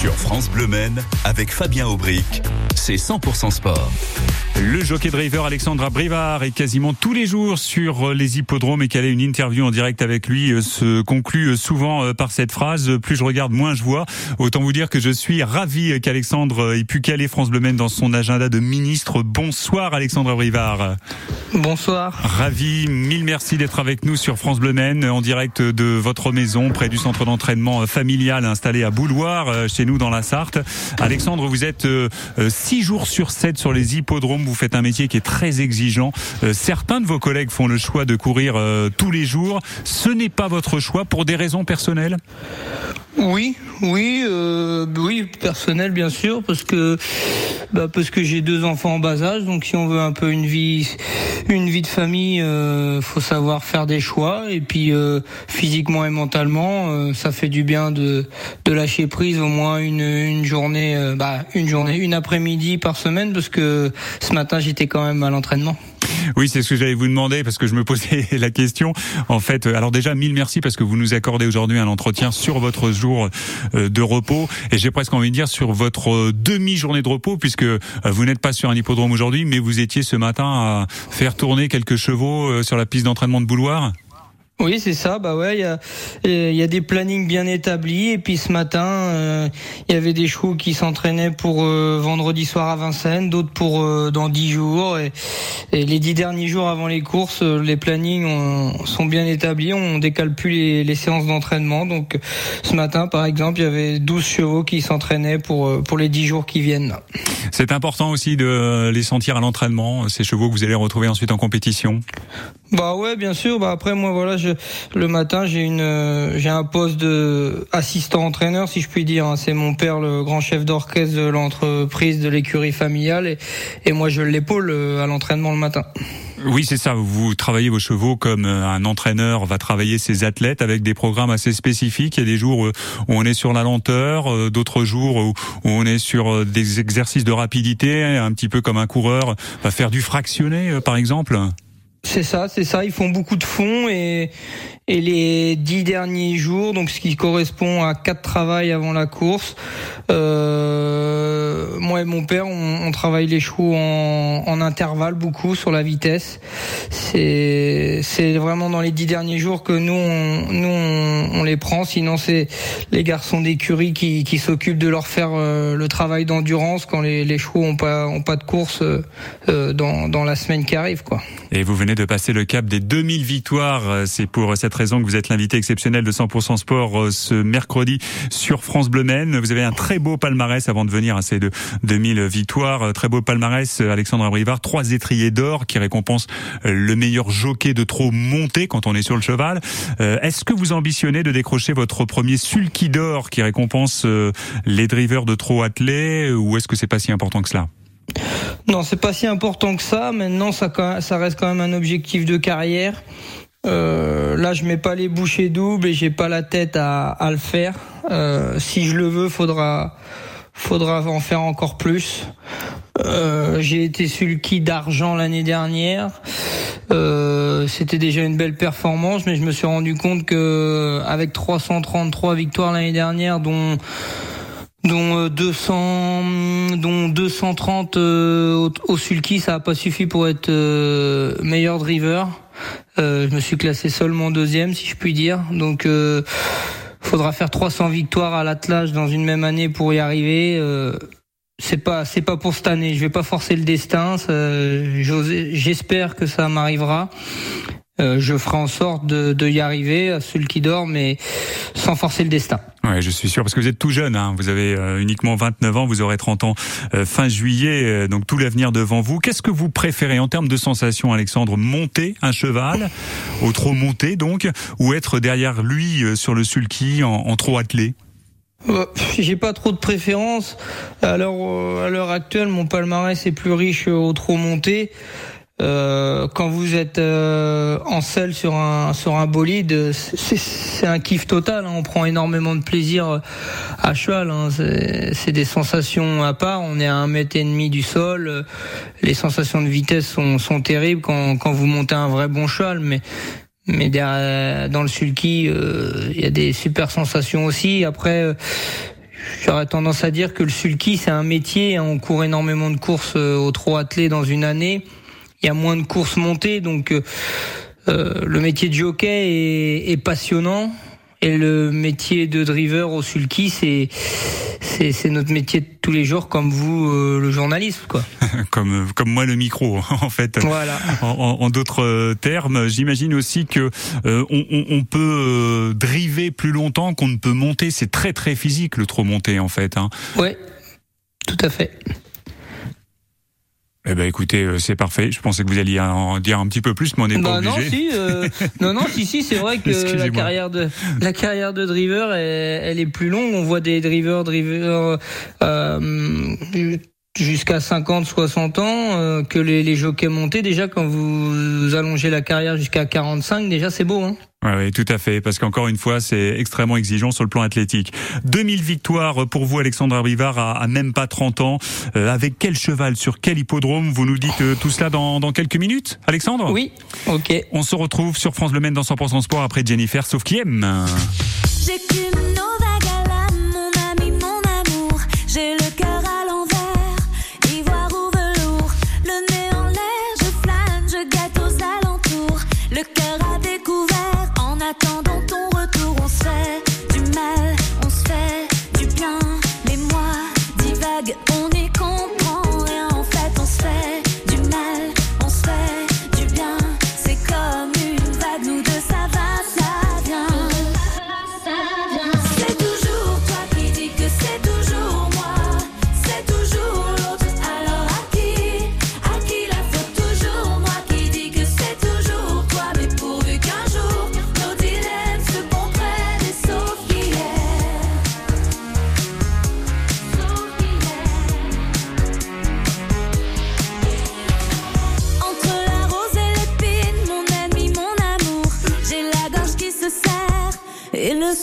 Sur France Bleu Men, avec Fabien Aubric, c'est 100% sport. Le jockey driver Alexandra Brivard est quasiment tous les jours sur les hippodromes et qu'elle ait une interview en direct avec lui euh, se conclut euh, souvent euh, par cette phrase plus je regarde moins je vois. Autant vous dire que je suis ravi qu'Alexandre ait pu caler France Bleu dans son agenda de ministre. Bonsoir Alexandra Brivard. Bonsoir. Ravi, mille merci d'être avec nous sur France Bleu en direct de votre maison près du centre d'entraînement familial installé à Bouloir chez nous dans la Sarthe. Alexandre, vous êtes six jours sur sept sur les hippodromes vous faites un métier qui est très exigeant. Euh, certains de vos collègues font le choix de courir euh, tous les jours. Ce n'est pas votre choix pour des raisons personnelles? Oui, oui, euh, oui, personnel bien sûr, parce que bah, parce que j'ai deux enfants en bas âge, donc si on veut un peu une vie, une vie de famille, euh, faut savoir faire des choix, et puis euh, physiquement et mentalement, euh, ça fait du bien de de lâcher prise au moins une une journée, bah une journée, une après-midi par semaine, parce que ce matin j'étais quand même à l'entraînement. Oui, c'est ce que j'allais vous demander parce que je me posais la question. En fait, euh, alors déjà mille merci parce que vous nous accordez aujourd'hui un entretien sur votre jour euh, de repos et j'ai presque envie de dire sur votre euh, demi-journée de repos puisque vous n'êtes pas sur un hippodrome aujourd'hui, mais vous étiez ce matin à faire tourner quelques chevaux sur la piste d'entraînement de Bouloir. Oui, c'est ça. Bah ouais, il y a, y a des plannings bien établis. Et puis ce matin, euh, il y avait des chevaux qui s'entraînaient pour euh, vendredi soir à Vincennes, d'autres pour euh, dans dix jours. Et, les dix derniers jours avant les courses, les plannings sont bien établis. On décale plus les, les séances d'entraînement. Donc ce matin, par exemple, il y avait 12 chevaux qui s'entraînaient pour pour les dix jours qui viennent. C'est important aussi de les sentir à l'entraînement, ces chevaux que vous allez retrouver ensuite en compétition? Bah ouais, bien sûr. Bah après moi voilà, je, le matin j'ai une j'ai un poste de assistant entraîneur si je puis dire. Hein. C'est mon père le grand chef d'orchestre de l'entreprise de l'écurie familiale et, et moi je l'épaule euh, à l'entraînement le matin. Oui, c'est ça. Vous travaillez vos chevaux comme euh, un entraîneur va travailler ses athlètes avec des programmes assez spécifiques. Il y a des jours où on est sur la lenteur, euh, d'autres jours où on est sur des exercices de rapidité, un petit peu comme un coureur va faire du fractionné, par exemple. C'est ça, c'est ça. Ils font beaucoup de fonds et, et les dix derniers jours, donc ce qui correspond à quatre travails avant la course. Euh, moi et mon père, on, travaille les chevaux en, en, intervalle beaucoup sur la vitesse. C'est vraiment dans les dix derniers jours que nous on, nous les prend. Sinon c'est les garçons d'écurie qui, qui s'occupent de leur faire euh, le travail d'endurance quand les, les chevaux ont pas ont pas de course euh, dans dans la semaine qui arrive quoi. Et vous venez de passer le cap des 2000 victoires. C'est pour cette raison que vous êtes l'invité exceptionnel de 100% Sport euh, ce mercredi sur France Bleu Maine. Vous avez un très beau palmarès avant de venir à ces 2000 victoires. Euh, très beau palmarès, euh, Alexandre Abrivard. Trois étriers d'or qui récompensent le meilleur jockey de trop monté quand on est sur le cheval. Est-ce que vous ambitionnez de décrocher votre premier sulky d'or qui récompense les drivers de trop attelés ou est-ce que c'est pas si important que cela? Non, c'est pas si important que ça. Maintenant, ça, ça reste quand même un objectif de carrière. Euh, là, je mets pas les bouchées doubles et j'ai pas la tête à, à le faire. Euh, si je le veux, faudra faudra en faire encore plus. Euh, j'ai été sulky d'argent l'année dernière. Euh, c'était déjà une belle performance, mais je me suis rendu compte que avec 333 victoires l'année dernière, dont dont 200 euh, dont 230 euh, au, au sulky ça a pas suffi pour être meilleur driver euh, je me suis classé seulement deuxième, si je puis dire. Donc, euh, faudra faire 300 victoires à l'attelage dans une même année pour y arriver. Euh, c'est pas, c'est pas pour cette année. Je vais pas forcer le destin. J'espère que ça m'arrivera. Euh, je ferai en sorte de, de, y arriver à celui qui dort, mais sans forcer le destin. Ouais, je suis sûr, parce que vous êtes tout jeune, hein. vous avez euh, uniquement 29 ans, vous aurez 30 ans euh, fin juillet, donc tout l'avenir devant vous. Qu'est-ce que vous préférez en termes de sensations, Alexandre? Monter un cheval, au trop monté donc, ou être derrière lui sur le sulky en, en trop attelé? J'ai pas trop de préférence. Alors à l'heure actuelle, mon palmarès est plus riche au trop monté. Euh, quand vous êtes euh, en selle sur un sur un bolide, c'est un kiff total. Hein. On prend énormément de plaisir euh, à cheval. Hein. C'est des sensations à part. On est à un mètre et demi du sol. Les sensations de vitesse sont, sont terribles quand, quand vous montez un vrai bon cheval. Mais mais dans le sulky, il y a des super sensations aussi. Après j'aurais tendance à dire que le sulky c'est un métier. Hein. On court énormément de courses au trot attelé dans une année. Il y a moins de courses montées, donc le métier de jockey est passionnant. Et le métier de driver au sulky, c'est c'est notre métier de tous les jours, comme vous euh, le journaliste, quoi. comme comme moi le micro, en fait. Voilà. En, en, d'autres euh, termes, j'imagine aussi que euh, on, on, peut driver plus longtemps qu'on ne peut monter. C'est très très physique le trop monté, en fait. Hein. Ouais, tout à fait. Eh ben écoutez, euh, c'est parfait. Je pensais que vous alliez en dire un petit peu plus, mais on n'est pas bah, obligé. Non, si, euh, non, non, si, si, c'est vrai que la carrière de la carrière de driver, elle, est plus longue. On voit des drivers, drivers euh, jusqu'à 50, 60 ans, euh, que les, les jockeys montés. Déjà, quand vous, allongez la carrière jusqu'à 45, déjà c'est beau. Hein oui, oui, tout à fait, parce qu'encore une fois, c'est extrêmement exigeant sur le plan athlétique. 2000 victoires pour vous, Alexandre Arbivard, à, même pas 30 ans. Euh, avec quel cheval, sur quel hippodrome Vous nous dites euh, tout cela dans, dans quelques minutes, Alexandre? Oui, ok. On se retrouve sur France Le Maine dans 100% Sport après Jennifer, sauf qui aime.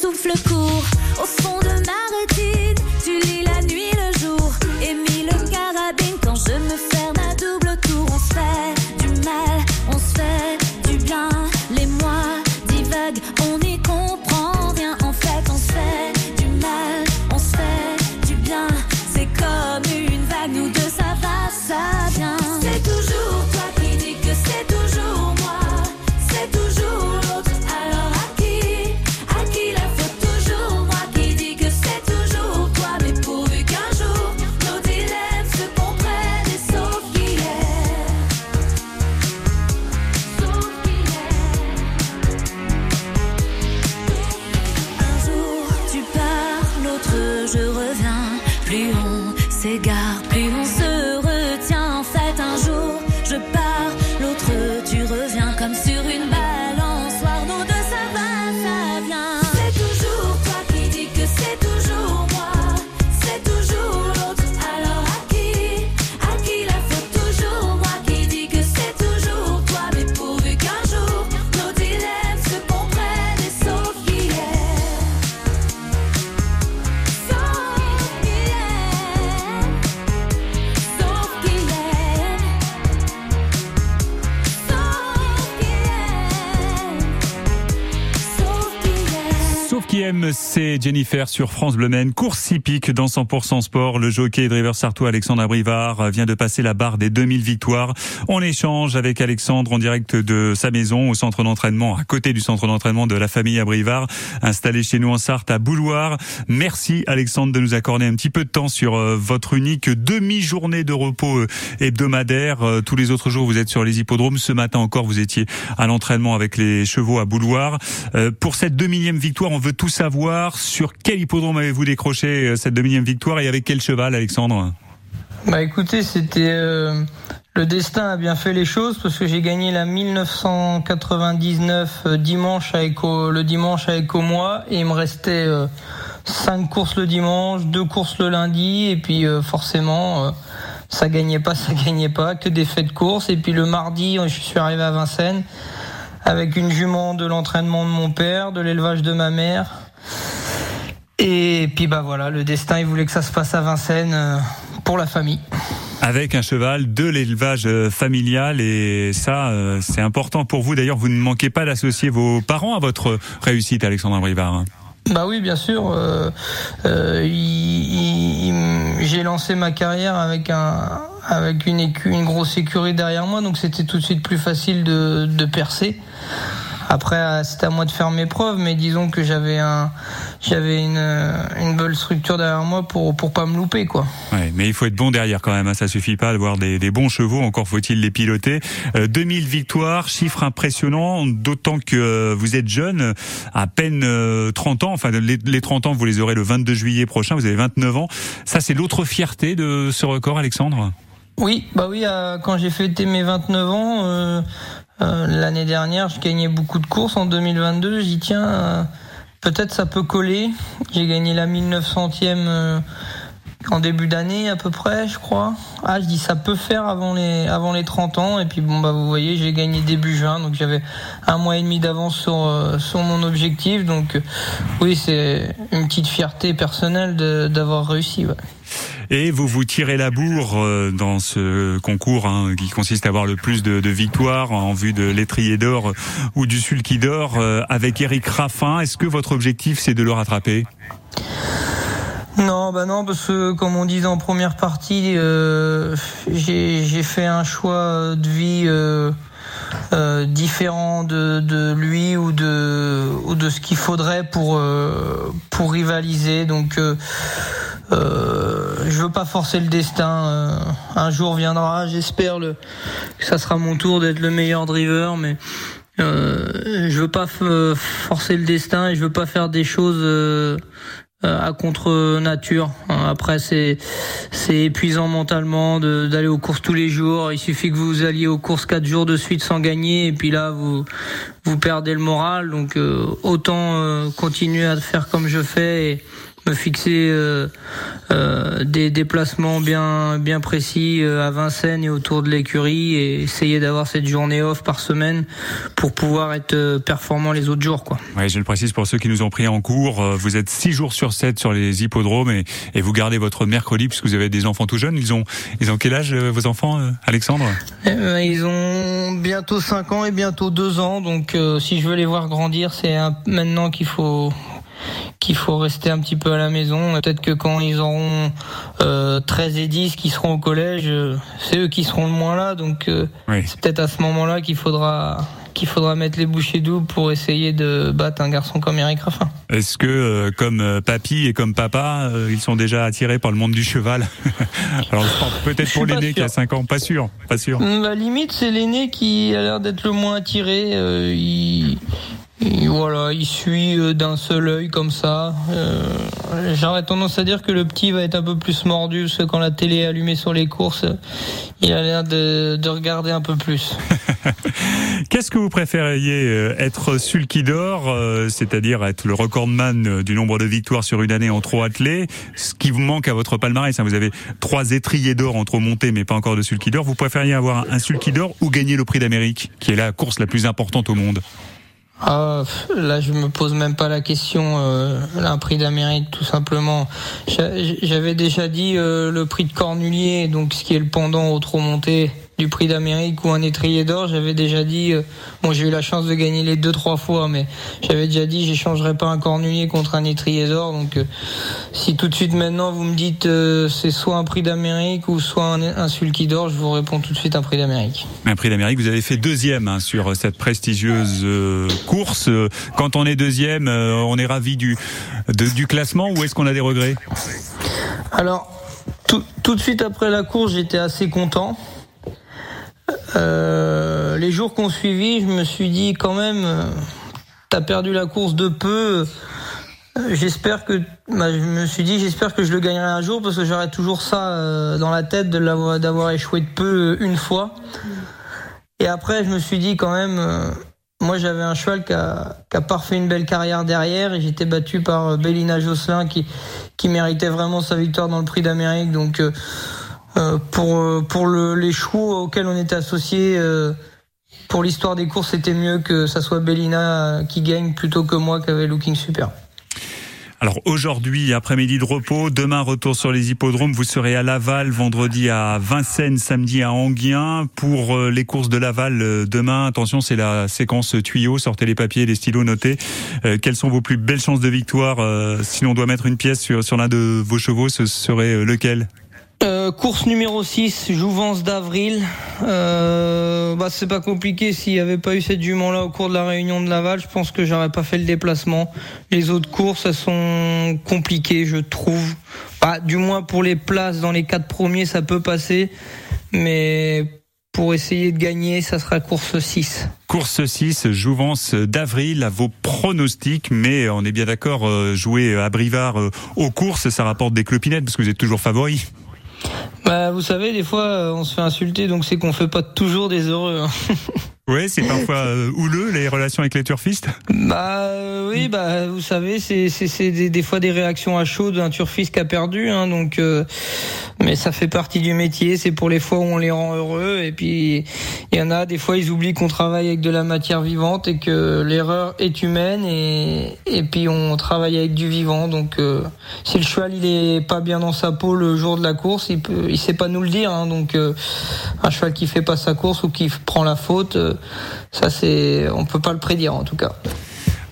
souffle court au fond de ma rétine. C'est Jennifer sur France Bleu Maine. Course hippique dans 100% sport. Le jockey driver sartois Alexandre Abrivard vient de passer la barre des 2000 victoires. On échange avec Alexandre en direct de sa maison au centre d'entraînement, à côté du centre d'entraînement de la famille Abrivard, installé chez nous en Sarthe à Bouloir. Merci Alexandre de nous accorder un petit peu de temps sur euh, votre unique demi-journée de repos euh, hebdomadaire. Euh, tous les autres jours, vous êtes sur les hippodromes. Ce matin encore, vous étiez à l'entraînement avec les chevaux à Bouloir. Pour cette demi-millième victoire, on veut tout savoir sur quel hippodrome avez-vous décroché euh, cette demi victoire et avec quel cheval, Alexandre? Bah écoutez, c'était euh, le destin a bien fait les choses parce que j'ai gagné la 1999 euh, dimanche avec le dimanche avec au mois et il me restait cinq courses le dimanche, deux courses le lundi et puis forcément ça gagnait pas, ça gagnait pas, que des faits de course. Et puis le mardi je suis arrivé à Vincennes avec une jument de l'entraînement de mon père, de l'élevage de ma mère et puis bah voilà, le destin il voulait que ça se passe à Vincennes euh, pour la famille. Avec un cheval de l'élevage euh, familial et ça euh, c'est important pour vous. D'ailleurs, vous ne manquez pas d'associer vos parents à votre réussite, Alexandre Brivard. Bah oui, bien sûr. Euh, euh, j'ai lancé ma carrière avec un avec une, une grosse écurie derrière moi, donc c'était tout de suite plus facile de, de percer. Après, euh, c'était à moi de faire mes preuves, mais disons que j'avais un, j'avais une, une belle structure derrière moi pour pour pas me louper, quoi. Ouais, mais il faut être bon derrière quand même. Hein. Ça suffit pas d'avoir des, des bons chevaux. Encore faut-il les piloter. 2000 euh, victoires, chiffre impressionnant. D'autant que euh, vous êtes jeune, à peine 30 ans. Enfin, les, les 30 ans, vous les aurez le 22 juillet prochain. Vous avez 29 ans. Ça, c'est l'autre fierté de ce record, Alexandre? Oui, bah oui, quand j'ai fêté mes 29 ans, euh, euh, l'année dernière, je gagnais beaucoup de courses. En 2022, j'y tiens, euh, peut-être ça peut coller. J'ai gagné la 1900e en début d'année à peu près, je crois. Ah, je dis ça peut faire avant les avant les 30 ans et puis bon bah vous voyez, j'ai gagné début juin donc j'avais un mois et demi d'avance sur sur mon objectif donc oui, c'est une petite fierté personnelle d'avoir réussi. Et vous vous tirez la bourre euh, dans ce concours hein, qui consiste à avoir le plus de, de victoires en vue de l'étrier d'or ou du sulky d'or euh, avec Eric Raffin. Est-ce que votre objectif c'est de le rattraper? Non, bah non, parce que comme on disait en première partie, euh, j'ai fait un choix de vie euh, euh, différent de, de, lui ou de ou de ce qu'il faudrait pour pour rivaliser. Donc euh, je veux pas forcer le destin. Euh, un jour viendra, j'espère le, que ça sera mon tour d'être le meilleur driver, mais euh, je veux pas forcer le destin et je veux pas faire des choses euh, à contre nature. Après, c'est c'est épuisant mentalement d'aller aux courses tous les jours. Il suffit que vous alliez aux courses quatre jours de suite sans gagner et puis là vous vous perdez le moral. Donc autant continuer à faire comme je fais et me fixer euh, euh, des déplacements bien bien précis euh, à Vincennes et autour de l'écurie et essayer d'avoir cette journée off par semaine pour pouvoir être performant les autres jours quoi. Ouais, je le précise pour ceux qui nous ont pris en cours, vous êtes 6 jours sur 7 sur les hippodromes et, et vous gardez votre mercredi puisque vous avez des enfants tout jeunes, ils ont ils ont quel âge vos enfants Alexandre? Ils ont bientôt 5 ans et bientôt 2 ans donc si je veux les voir grandir, c'est maintenant qu'il faut qu'il faut rester un petit peu à la maison. Peut-être que quand ils auront euh, 13 et 10 qui seront au collège, euh, c'est eux qui seront le moins là. Donc euh, c'est peut-être à ce moment-là qu'il faudra qu'il faudra mettre les bouchées doubles pour essayer de battre un garçon comme Eric Raffin. Est-ce que, euh, comme papy et comme papa, ils sont déjà attirés par le monde du cheval? Alors, peut-être pour l'aîné qui a 5 ans, pas sûr, pas sûr. La limite, c'est l'aîné qui a l'air d'être le moins attiré. il, voilà, il suit euh, d'un seul œil comme ça. Euh, j'aurais tendance à dire que le petit va être un peu plus mordu parce que quand la télé est allumée sur les courses, il a l'air de, regarder un peu plus. Qu'est-ce que vous préfériez euh, être sulky d'or, c'est-à-dire être le recordman du nombre de victoires sur une année en trop attelé, ce qui vous manque à votre palmarès. Hein, vous avez trois étriers d'or en trop montés, mais pas encore de sulky d'or. Vous préfériez avoir un sulky d'or ou gagner le prix d'Amérique, qui est la course la plus importante au monde? Ah, là, je me pose même pas la question. Euh, un prix d'Amérique, tout simplement. J'avais déjà dit euh, le prix de Cornulier, donc ce qui est le pendant au trop monté du prix d'Amérique ou un étrier d'or, j'avais déjà dit, euh, bon j'ai eu la chance de gagner les deux trois fois, mais j'avais déjà dit j'échangerais pas un cornulier contre un étrier d'or. Donc euh, si tout de suite maintenant vous me dites euh, c'est soit un prix d'Amérique ou soit un, un sulky d'or, je vous réponds tout de suite un prix d'Amérique. Un prix d'Amérique, vous avez fait deuxième hein, sur cette prestigieuse course. Quand on est deuxième, on est ravi du du classement ou est-ce qu'on a des regrets? Alors tout, tout de suite après la course, j'étais assez content. Euh, les jours qu'on suivi, je me suis dit quand même, euh, t'as perdu la course de peu. Euh, j'espère que, bah, je me suis dit, j'espère que je le gagnerai un jour parce que j'aurais toujours ça dans la tête d'avoir échoué de peu une fois. Et après, je me suis dit quand même, moi j'avais un cheval qui a, qui a parfait une belle carrière derrière et j'étais battu par Bélina Josselin qui, qui méritait vraiment sa victoire dans le Prix d'Amérique. Donc euh, pour euh, pour le, les chevaux auxquels on était associé euh, pour l'histoire des courses, c'était mieux que ça soit Bellina qui gagne plutôt que moi qui avait Looking Super. Alors aujourd'hui, après-midi de repos, demain retour sur les hippodromes. Vous serez à Laval, vendredi à Vincennes, samedi à Anguien. Pour euh, les courses de Laval euh, demain, attention, c'est la séquence tuyau. Sortez les papiers, les stylos, notez. Euh, quelles sont vos plus belles chances de victoire Si l'on doit mettre une pièce sur, sur l'un de vos chevaux, ce serait lequel? Euh, course numéro 6, Jouvence d'avril. Euh, bah, c'est pas compliqué. S'il n'y avait pas eu cette jument-là au cours de la réunion de Laval, je pense que j'aurais pas fait le déplacement. Les autres courses, elles sont compliquées, je trouve. Bah, du moins pour les places dans les quatre premiers, ça peut passer. Mais pour essayer de gagner, ça sera course 6. Course 6, Jouvence d'avril, à vos pronostics, mais on est bien d'accord, euh, jouer à Brivard euh, aux courses, ça rapporte des clopinettes parce que vous êtes toujours favori. Bah, vous savez, des fois, euh, on se fait insulter, donc c'est qu'on fait pas toujours des heureux. Hein. Oui, c'est parfois euh, houleux les relations avec les turfistes? Bah euh, oui, bah vous savez, c'est des, des, fois des réactions à chaud d'un turfiste qui a perdu, hein, donc euh, mais ça fait partie du métier. C'est pour les fois où on les rend heureux. Et puis il y en a des fois ils oublient qu'on travaille avec de la matière vivante et que l'erreur est humaine et et puis on travaille avec du vivant. Donc si le cheval il est pas bien dans sa peau le jour de la course, il peut, il sait pas nous le dire. Hein, donc un cheval qui fait pas sa course ou qui prend la faute ça c'est, on peut pas le prédire en tout cas.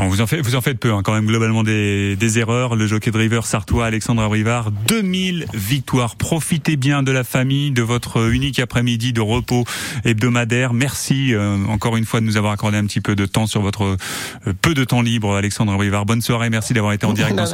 Bon, vous en faites, vous en faites peu, hein, quand même globalement des, des, erreurs. Le jockey driver sartois Alexandre Abrivard, 2000 victoires. Profitez bien de la famille, de votre unique après-midi de repos hebdomadaire. Merci euh, encore une fois de nous avoir accordé un petit peu de temps sur votre euh, peu de temps libre, Alexandre Abrivard. Bonne soirée, merci d'avoir été en direct.